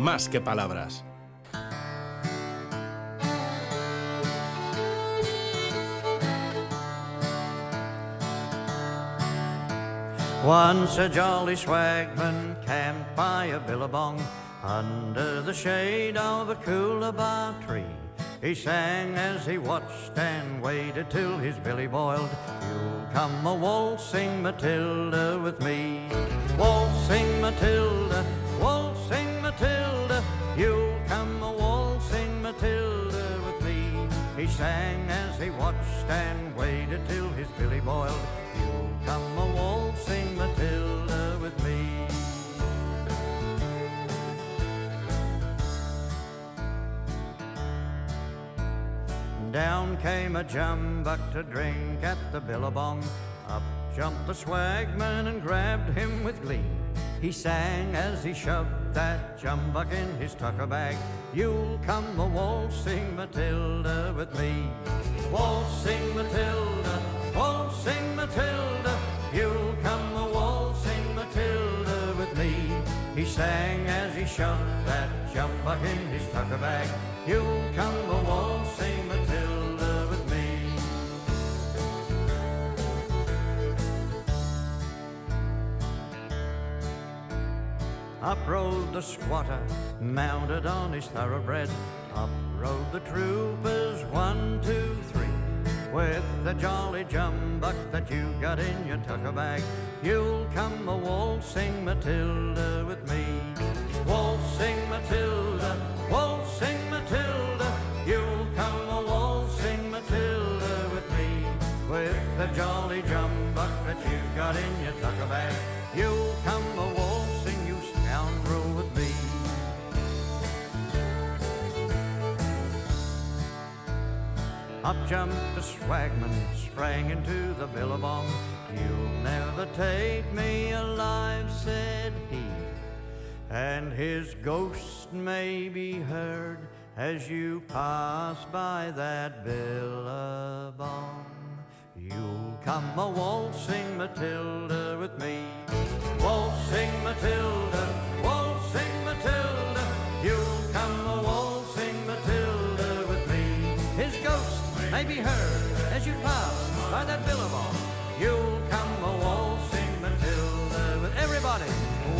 más que palabras. Once a jolly swagman camped by a billabong under the shade of a coolabah tree. He sang as he watched and waited till his billy boiled. You'll come a waltzing Matilda with me. Waltzing Matilda, Matilda with me. He sang as he watched and waited till his billy boiled. You'll come a waltzing Matilda with me. Down came a jumbuck to drink at the billabong. Up jumped the swagman and grabbed him with glee. He sang as he shoved that jumbuck in his tucker bag. You'll come a waltzing Matilda with me. Waltzing Matilda, waltzing Matilda. You'll come a waltzing Matilda with me. He sang as he shoved that jumbuck in his tucker bag. You'll come a waltzing rode the squatter, mounted on his thoroughbred. Up rode the troopers, one, two, three. With the jolly jumbuck that you got in your tucker bag, you'll come a waltzing Matilda with me. Waltzing Matilda, waltzing Matilda, you'll come a waltzing Matilda with me. With the jolly jumbuck that you got in your Up jumped the swagman, sprang into the billabong. You'll never take me alive, said he. And his ghost may be heard as you pass by that billabong. You'll come a waltzing Matilda with me. Waltzing Matilda,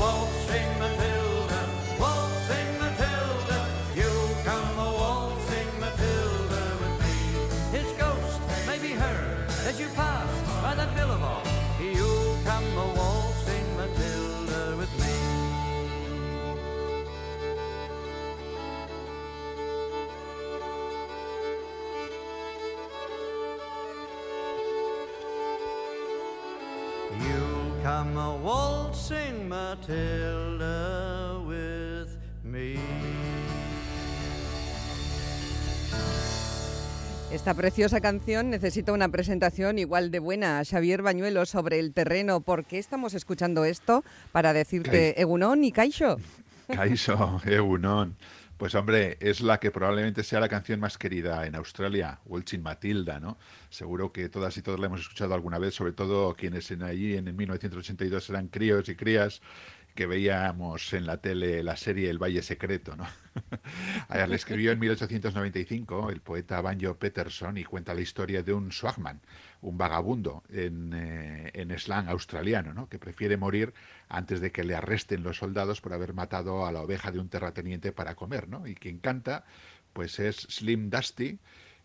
Waltzing Matilda with me. Esta preciosa canción necesita una presentación igual de buena. Xavier Bañuelo sobre el terreno. ¿Por qué estamos escuchando esto? Para decirte Egunon y Caixo. Caixo, Egunon. Pues hombre, es la que probablemente sea la canción más querida en Australia, Waltzing Matilda, ¿no? Seguro que todas y todos la hemos escuchado alguna vez, sobre todo quienes en allí en 1982 eran críos y crías que veíamos en la tele la serie El Valle Secreto, ¿no? Le escribió en 1895 el poeta Banjo Peterson y cuenta la historia de un swagman, un vagabundo en, eh, en slang australiano, ¿no? que prefiere morir antes de que le arresten los soldados por haber matado a la oveja de un terrateniente para comer, ¿no? Y quien canta, pues es Slim Dusty,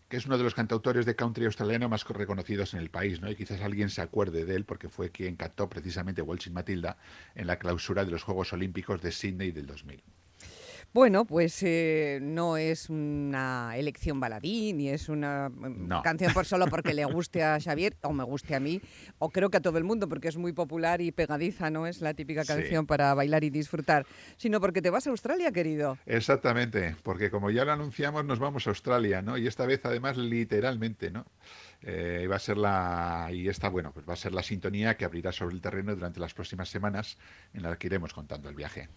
que es uno de los cantautores de country australiano más reconocidos en el país, ¿no? Y quizás alguien se acuerde de él porque fue quien cantó precisamente Waltzing Matilda en la clausura de los Juegos Olímpicos de Sydney del 2000. Bueno, pues eh, no es una elección baladí, ni es una mm, No. canción por solo porque le guste a Xavier, o me guste a mí, o creo que a todo el mundo, porque es muy popular y pegadiza, no es la típica Sí. canción para bailar y disfrutar, sino porque te vas a Australia, querido. Exactamente, porque como ya lo anunciamos, nos vamos a Australia, ¿no? Y esta vez, además, literalmente, ¿no? Eh, va a ser la y esta, bueno, pues va a ser la sintonía que abrirá sobre el terreno durante las próximas semanas, en la que iremos contando el viaje.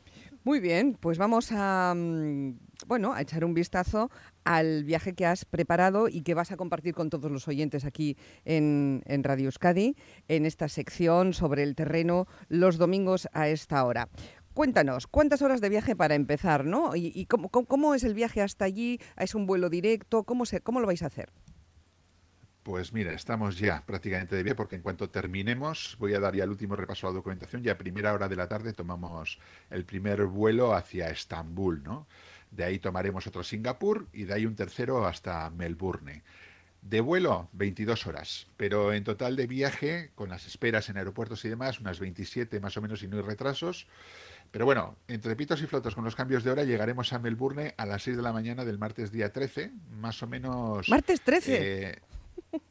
Muy bien, pues vamos a mm, bueno a echar un vistazo al viaje que has preparado y que vas a compartir con todos los oyentes aquí en, en Radio Euskadi, en esta sección sobre el terreno los domingos a esta hora. cuéntanos, ¿cuántas horas de viaje para empezar, no? ¿Y, cómo, cómo, es el viaje hasta allí? ¿Es un vuelo directo? ¿Cómo, se, cómo lo vais a hacer? Pues mira, estamos ya prácticamente de viaje porque en cuanto terminemos voy a dar ya el último repaso a la documentación. Ya a primera hora de la tarde tomamos el primer vuelo hacia Estambul, ¿no? De ahí tomaremos otro Singapur y de ahí un tercero hasta Melbourne. De vuelo, 22 horas, pero en total de viaje, con las esperas en aeropuertos y demás, unas 27 más o menos y no hay retrasos. Pero bueno, entre pitos y flotos con los cambios de hora llegaremos a Melbourne a las 6 de la mañana del martes día 13, más o menos... ¿Martes 13? Eh,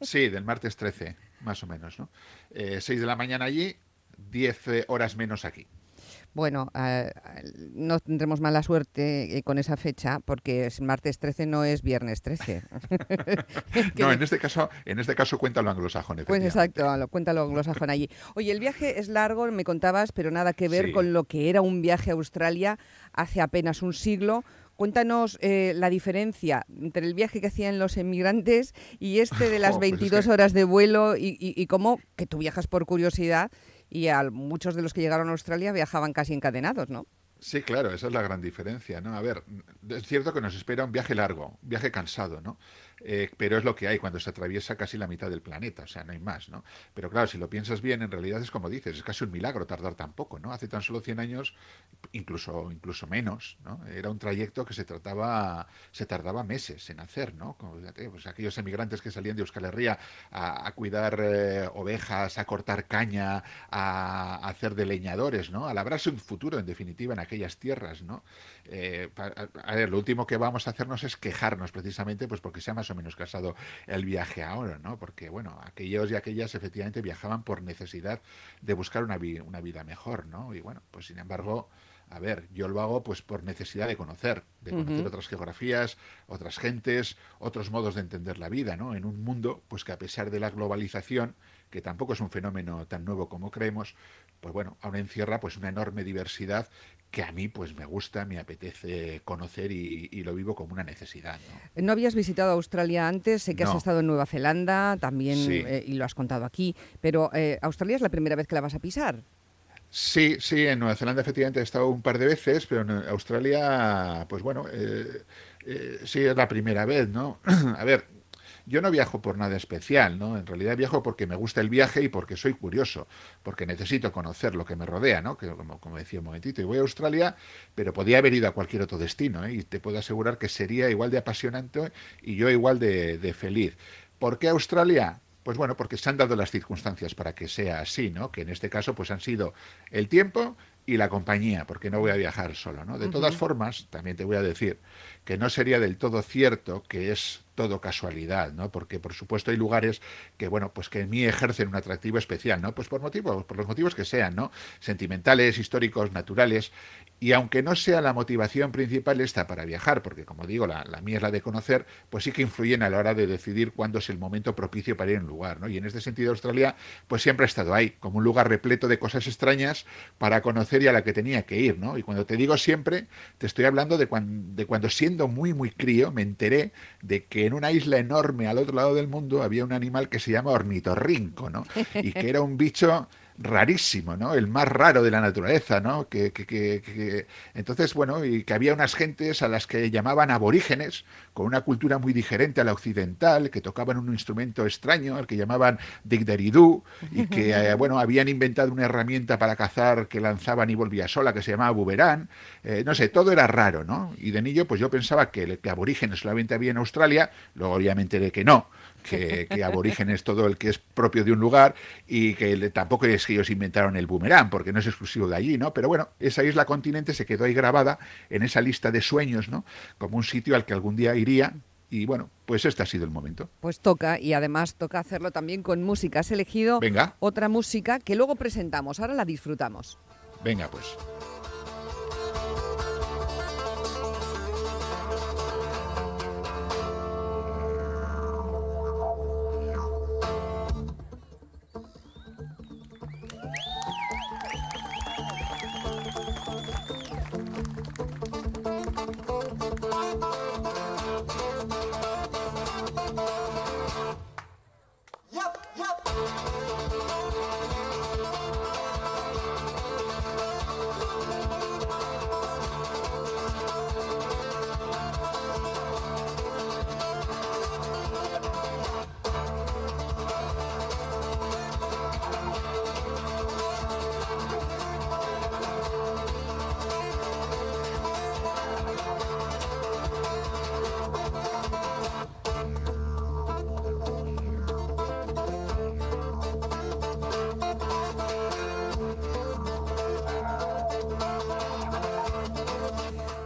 sí, del martes 13, más o menos, ¿no? 6 eh, de la mañana allí, 10 horas menos aquí. Bueno, ah, no tendremos mala suerte eh, con esa fecha porque es martes 13 no es viernes 13. no, en este caso, en este caso cuéntalo anglosajón. Pues exacto, cuéntalo anglosajón allí. Oye, el viaje es largo, me contabas, pero nada que ver con lo que era un viaje a Australia hace apenas un siglo. Cuéntanos eh, la diferencia entre el viaje que hacían los emigrantes y este de las 22 horas de vuelo y, y cómo, que tú viajas por curiosidad, y a muchos de los que llegaron a Australia viajaban casi encadenados, ¿no? Sí, claro, esa es la gran diferencia, ¿no? A ver, es cierto que nos espera un viaje largo, un viaje cansado, ¿no? Eh, pero es lo que hay cuando se atraviesa casi la mitad del planeta, o sea, no hay más, ¿no? Pero claro, si lo piensas bien, en realidad es como dices, es casi un milagro tardar tan poco, ¿no? Hace tan solo 100 años, incluso, incluso menos, ¿no? Era un trayecto que se trataba, se tardaba meses en hacer, ¿no? Como, pues aquellos emigrantes que salían de Euskal Herria a, cuidar eh, ovejas, a cortar caña, a, hacer de leñadores, ¿no? A labrarse un futuro, en definitiva, en aquellas tierras, ¿no? Eh, a, ver, lo último que vamos a hacernos es quejarnos precisamente, pues porque sea más o menos casado el viaje ahora, ¿no? Porque, bueno, aquellos y aquellas efectivamente viajaban por necesidad de buscar una, una vida mejor, ¿no? Y bueno, pues sin embargo, a ver, yo lo hago pues por necesidad de conocer, de conocer otras geografías, otras gentes, otros modos de entender la vida, ¿no? En un mundo, pues que a pesar de la globalización, que tampoco es un fenómeno tan nuevo como creemos, pues bueno, aún encierra pues una enorme diversidad que a mí pues me gusta, me apetece conocer y, lo vivo como una necesidad. ¿no? habías visitado Australia antes? Sé que has estado en Nueva Zelanda también eh, y lo has contado aquí, pero eh, ¿Australia es la primera vez que la vas a pisar? Sí, sí, en Nueva Zelanda efectivamente he estado un par de veces, pero en Australia, pues bueno, eh, sí es la primera vez, ¿no? a ver, yo no viajo por nada especial, ¿no? En realidad viajo porque me gusta el viaje y porque soy curioso, porque necesito conocer lo que me rodea, ¿no? Que como, como decía un momentito, y voy a Australia, pero podía haber ido a cualquier otro destino, ¿eh? Y te puedo asegurar que sería igual de apasionante y yo igual de, de feliz. ¿Por qué Australia? Pues bueno, porque se han dado las circunstancias para que sea así, ¿no? Que en este caso pues han sido el tiempo y la compañía, porque no voy a viajar solo, ¿no? De todas formas, también te voy a decir que no sería del todo cierto que es todo casualidad, ¿no? Porque por supuesto hay lugares que bueno, pues que en mí ejercen un atractivo especial, ¿no? Pues por motivos, por los motivos que sean, ¿no? Sentimentales, históricos, naturales, y aunque no sea la motivación principal esta para viajar, porque como digo, la, mía es la de conocer, pues sí que influyen a la hora de decidir cuándo es el momento propicio para ir a un lugar, ¿no? Y en este sentido Australia, pues siempre ha estado ahí, como un lugar repleto de cosas extrañas para conocer y a la que tenía que ir, ¿no? Y cuando te digo siempre, te estoy hablando de, de cuando siendo muy, muy crío, me enteré de que en una isla enorme al otro lado del mundo había un animal que se llama ornitorrinco, ¿no? Y que era un bicho rarísimo, ¿no? El más raro de la naturaleza, ¿no? Que, que, que, entonces, bueno, y que había unas gentes a las que llamaban aborígenes, con una cultura muy diferente a la occidental, que tocaban un instrumento extraño, al que llamaban digderidú, y que, eh, bueno, habían inventado una herramienta para cazar que lanzaban y volvía sola, que se llamaba buberán. Eh, no sé, todo era raro, ¿no? Y de niño, pues yo pensaba que, que aborígenes solamente había en Australia, luego me enteré que no, que, que aborigen es todo el que es propio de un lugar y que tampoco es que ellos inventaron el boomerang, porque no es exclusivo de allí, ¿no? Pero bueno, esa isla continente se quedó ahí grabada en esa lista de sueños, ¿no? Como un sitio al que algún día y bueno, pues este ha sido el momento. Pues toca, y además toca hacerlo también con música. Has elegido otra música que luego presentamos, ahora la disfrutamos. Venga, pues.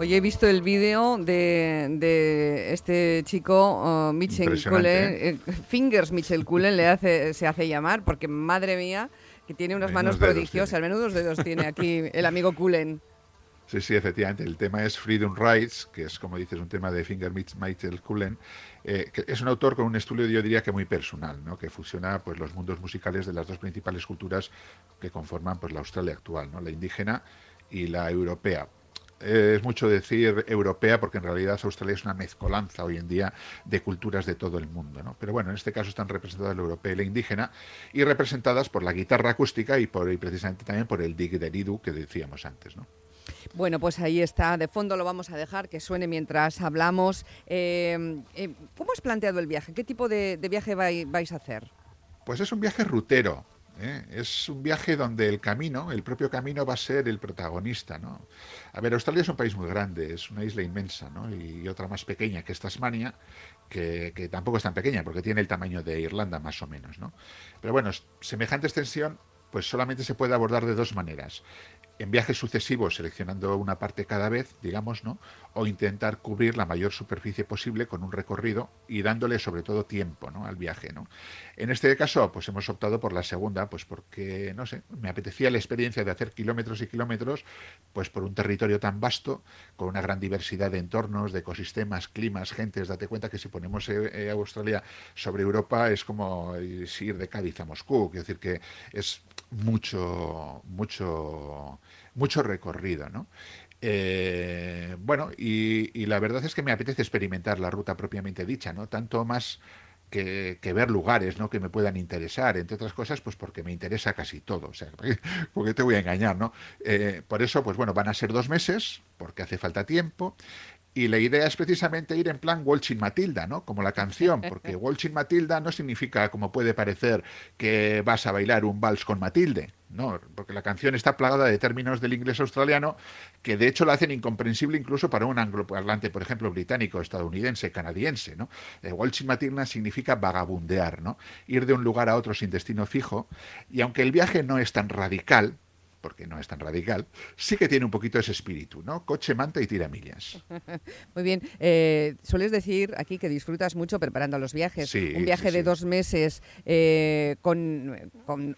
Oye, he visto el vídeo de, este chico, uh, Mitchell Cullen, Fingers Mitchell Cullen le hace, se hace llamar, porque madre mía, que tiene unas manos prodigiosas, menudos dedos tiene aquí el amigo Cullen. Sí, sí, efectivamente. El tema es Freedom Rights, que es, como dices, un tema de Finger Mitchell Cullen, eh, que es un autor con un estudio, yo diría que muy personal, ¿no? que fusiona pues, los mundos musicales de las dos principales culturas que conforman pues, la Australia actual, ¿no? la indígena y la europea. Es mucho decir europea porque en realidad Australia es una mezcolanza hoy en día de culturas de todo el mundo. ¿no? Pero bueno, en este caso están representadas la europea y la indígena y representadas por la guitarra acústica y, por, y precisamente también por el dig del que decíamos antes. ¿no? Bueno, pues ahí está. De fondo lo vamos a dejar que suene mientras hablamos. Eh, eh, ¿Cómo has planteado el viaje? ¿Qué tipo de, viaje vais a hacer? Pues es un viaje rutero. ¿Eh? Es un viaje donde el camino, el propio camino va a ser el protagonista, ¿no? A ver, Australia es un país muy grande, es una isla inmensa, ¿no? Y otra más pequeña que es Tasmania, que, que, tampoco es tan pequeña porque tiene el tamaño de Irlanda más o menos, ¿no? Pero bueno, semejante extensión pues solamente se puede abordar de dos maneras en viajes sucesivos seleccionando una parte cada vez, digamos, ¿no? O intentar cubrir la mayor superficie posible con un recorrido y dándole sobre todo tiempo, ¿no? Al viaje, ¿no? En este caso, pues hemos optado por la segunda, pues porque, no sé, me apetecía la experiencia de hacer kilómetros y kilómetros, pues por un territorio tan vasto, con una gran diversidad de entornos, de ecosistemas, climas, gentes. Date cuenta que si ponemos eh, eh, Australia sobre Europa es como ir de Cádiz a Moscú, quiero decir que es mucho, mucho, mucho recorrido, ¿no? Eh, bueno, y, la verdad es que me apetece experimentar la ruta propiamente dicha, ¿no? Tanto más que, ver lugares, ¿no? Que me puedan interesar, entre otras cosas, pues porque me interesa casi todo, o sea, porque te voy a engañar, ¿no? Eh, por eso, pues bueno, van a ser dos meses, porque hace falta tiempo, y la idea es precisamente ir en plan Waltzing Matilda, ¿no? Como la canción, porque Waltzing Matilda no significa, como puede parecer, que vas a bailar un vals con Matilde, no, porque la canción está plagada de términos del inglés australiano que de hecho la hacen incomprensible incluso para un angloparlante, por ejemplo, británico, estadounidense, canadiense, ¿no? Eh, Waltzing Matilda significa vagabundear, ¿no? Ir de un lugar a otro sin destino fijo, y aunque el viaje no es tan radical, porque no es tan radical, sí que tiene un poquito ese espíritu, ¿no? Coche, manta y tiramillas. Muy bien. Eh, sueles decir aquí que disfrutas mucho preparando los viajes. un viaje de dos meses eh, con,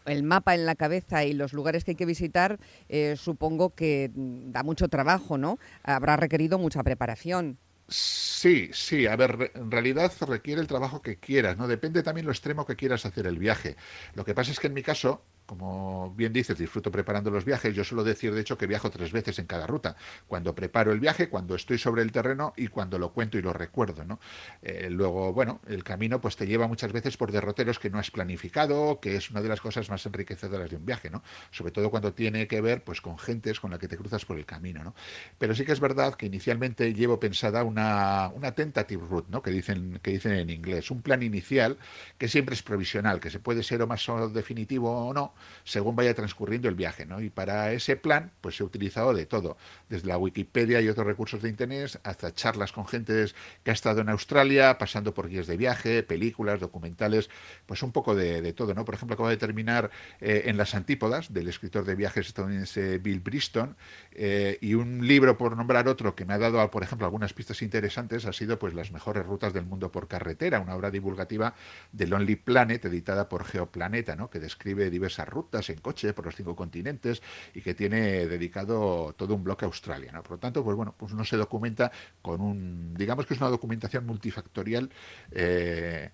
el mapa en la cabeza y los lugares que hay que visitar, eh, supongo que da mucho trabajo, ¿no? Habrá requerido mucha preparación. Sí, sí, a ver, en realidad requiere el trabajo que quieras, ¿no? Depende también lo extremo que quieras hacer el viaje. Lo que pasa es que en mi caso, como bien dices, disfruto preparando los viajes. Yo suelo decir, de hecho, que viajo tres veces en cada ruta. Cuando preparo el viaje, cuando estoy sobre el terreno y cuando lo cuento y lo recuerdo, ¿no? Eh, luego, bueno, el camino pues te lleva muchas veces por derroteros que no has planificado, que es una de las cosas más enriquecedoras de un viaje, ¿no? Sobre todo cuando tiene que ver pues con gentes con la que te cruzas por el camino, ¿no? Pero sí que es verdad que inicialmente llevo pensada una, una tentative route, ¿no? Que dicen, que dicen en inglés, un plan inicial que siempre es provisional, que se puede ser o más definitivo o no, según vaya transcurriendo el viaje. ¿no? Y para ese plan, pues he utilizado de todo, desde la Wikipedia y otros recursos de Internet, hasta charlas con gente que ha estado en Australia, pasando por guías de viaje, películas, documentales, pues un poco de, todo. ¿no? Por ejemplo, acabo de terminar eh, en Las Antípodas, del escritor de viajes estadounidense Bill Briston, eh, y un libro, por nombrar otro, que me ha dado, por ejemplo, algunas pistas interesantes, ha sido pues Las mejores rutas del mundo por carretera, una obra divulgativa de Lonely Planet, editada por Geoplaneta, ¿no? que describe diversas rutas en coche por los cinco continentes y que tiene dedicado todo un bloque a Australia. Por lo tanto, pues bueno, pues uno se documenta con un, digamos que es una documentación multifactorial. Eh,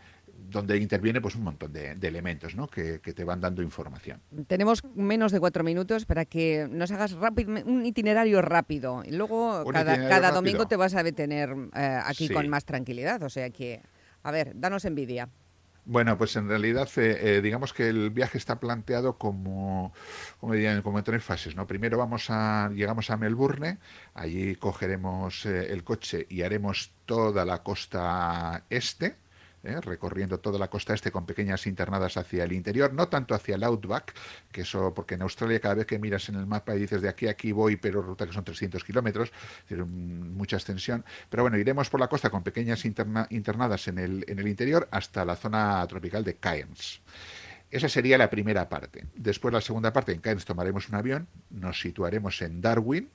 donde interviene pues un montón de, elementos ¿no? que, te van dando información. Tenemos menos de cuatro minutos para que nos hagas rápido, un itinerario rápido y luego cada, domingo te vas a detener eh, aquí con más tranquilidad. O sea que, a ver, danos envidia. Bueno, pues en realidad eh, eh, digamos que el viaje está planteado como, como, dirían, como en tres fases. ¿no? Primero vamos a, llegamos a Melbourne, allí cogeremos eh, el coche y haremos toda la costa este, ¿eh? recorriendo toda la costa este con pequeñas internadas hacia el interior, no tanto hacia el outback, que eso, porque en Australia cada vez que miras en el mapa y dices de aquí a aquí voy, pero ruta que son 300 kilómetros, mucha extensión, pero bueno, iremos por la costa con pequeñas internadas en el, en el interior hasta la zona tropical de Cairns. Esa sería la primera parte. Después la segunda parte, en Cairns tomaremos un avión, nos situaremos en Darwin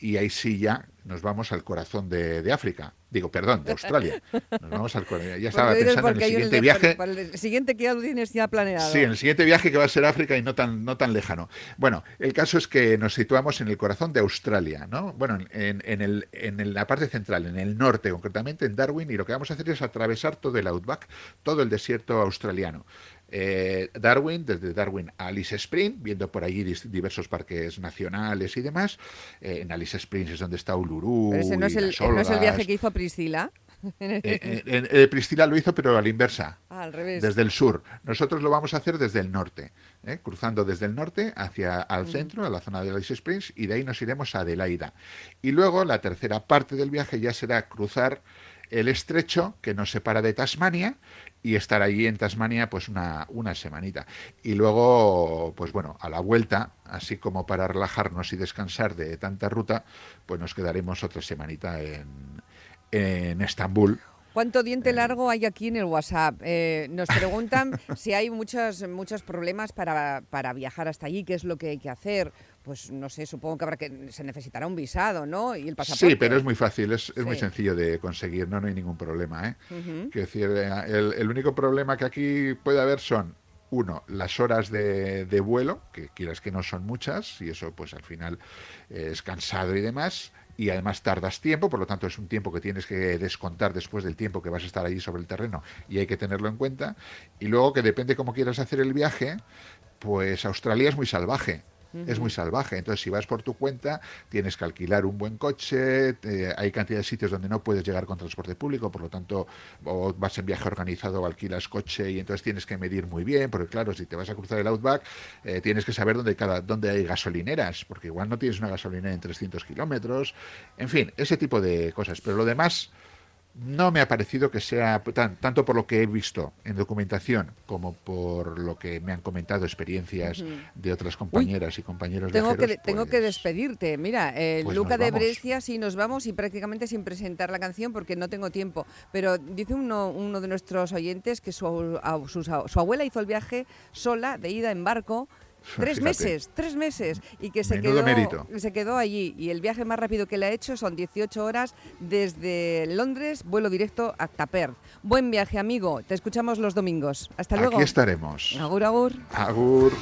y ahí sí ya nos vamos al corazón de, África. Digo, perdón, de Australia. Nos vamos al Ya estaba pensando en el siguiente viaje. el siguiente que ya lo tienes ya planeado. Sí, en el siguiente viaje que va a ser África y no tan, no tan lejano. Bueno, el caso es que nos situamos en el corazón de Australia, ¿no? Bueno, en, en, el, en la parte central, en el norte, concretamente en Darwin, y lo que vamos a hacer es atravesar todo el outback, todo el desierto australiano. Eh, Darwin, desde Darwin a Alice Springs, viendo por allí diversos parques nacionales y demás. Eh, en Alice Springs es donde está Uluru. ese no, es el, no es el viaje que hizo Priscila. Eh, Priscila lo hizo, pero a la inversa. Ah, al revés. Desde el sur. Nosotros lo vamos a hacer desde el norte, cruzando desde el norte hacia al centro, a la zona de Alice Springs, y de ahí nos iremos a Adelaida. Y luego la tercera parte del viaje ya será cruzar el estrecho que nos separa de Tasmania y estar allí en Tasmania pues una, una semanita. Y luego, pues bueno, a la vuelta, así como para relajarnos y descansar de tanta ruta, pues nos quedaremos otra semanita en, en Estambul. ¿Cuánto diente eh, largo hay aquí en el WhatsApp? Eh, nos preguntan si hay muchos, muchos problemas para, para viajar hasta allí, qué es lo que hay que hacer pues no sé, supongo que habrá que se necesitará un visado, ¿no? Y el pasaporte. Sí, pero es muy fácil, es, muy sencillo de conseguir, no, no hay ningún problema, ¿eh? decir, el, el, único problema que aquí puede haber son uno, las horas de, de, vuelo, que quieras que no son muchas, y eso pues al final es cansado y demás, y además tardas tiempo, por lo tanto es un tiempo que tienes que descontar después del tiempo que vas a estar allí sobre el terreno y hay que tenerlo en cuenta. Y luego que depende cómo quieras hacer el viaje, pues Australia es muy salvaje es muy salvaje. Entonces, si vas por tu cuenta, tienes que alquilar un buen coche, hay cantidad de sitios donde no puedes llegar con transporte público, por lo tanto, o vas en viaje organizado o alquilas coche y entonces tienes que medir muy bien, porque claro, si te vas a cruzar el Outback, eh, tienes que saber dónde, cada, dónde hay gasolineras, porque igual no tienes una gasolinera en 300 kilómetros, en fin, ese tipo de cosas. Pero lo demás no me ha parecido que sea tanto por lo que he visto en documentación como por lo que me han comentado experiencias de otras compañeras y compañeros tengo que tengo que pues despedirte. Mira eh, pues Luca de Brescia sí nos vamos y prácticamente sin presentar la canción porque no tengo tiempo. Pero dice uno, uno de nuestros oyentes que su, su abuela hizo el viaje sola de ida en barco Tres meses, tres meses. Y que se quedó, se quedó allí. Y el viaje más rápido que le ha hecho son 18 horas desde Londres, vuelo directo hasta Perth. Buen viaje, amigo. Te escuchamos los domingos. Hasta luego. Aquí estaremos. Agur, agur. Agur.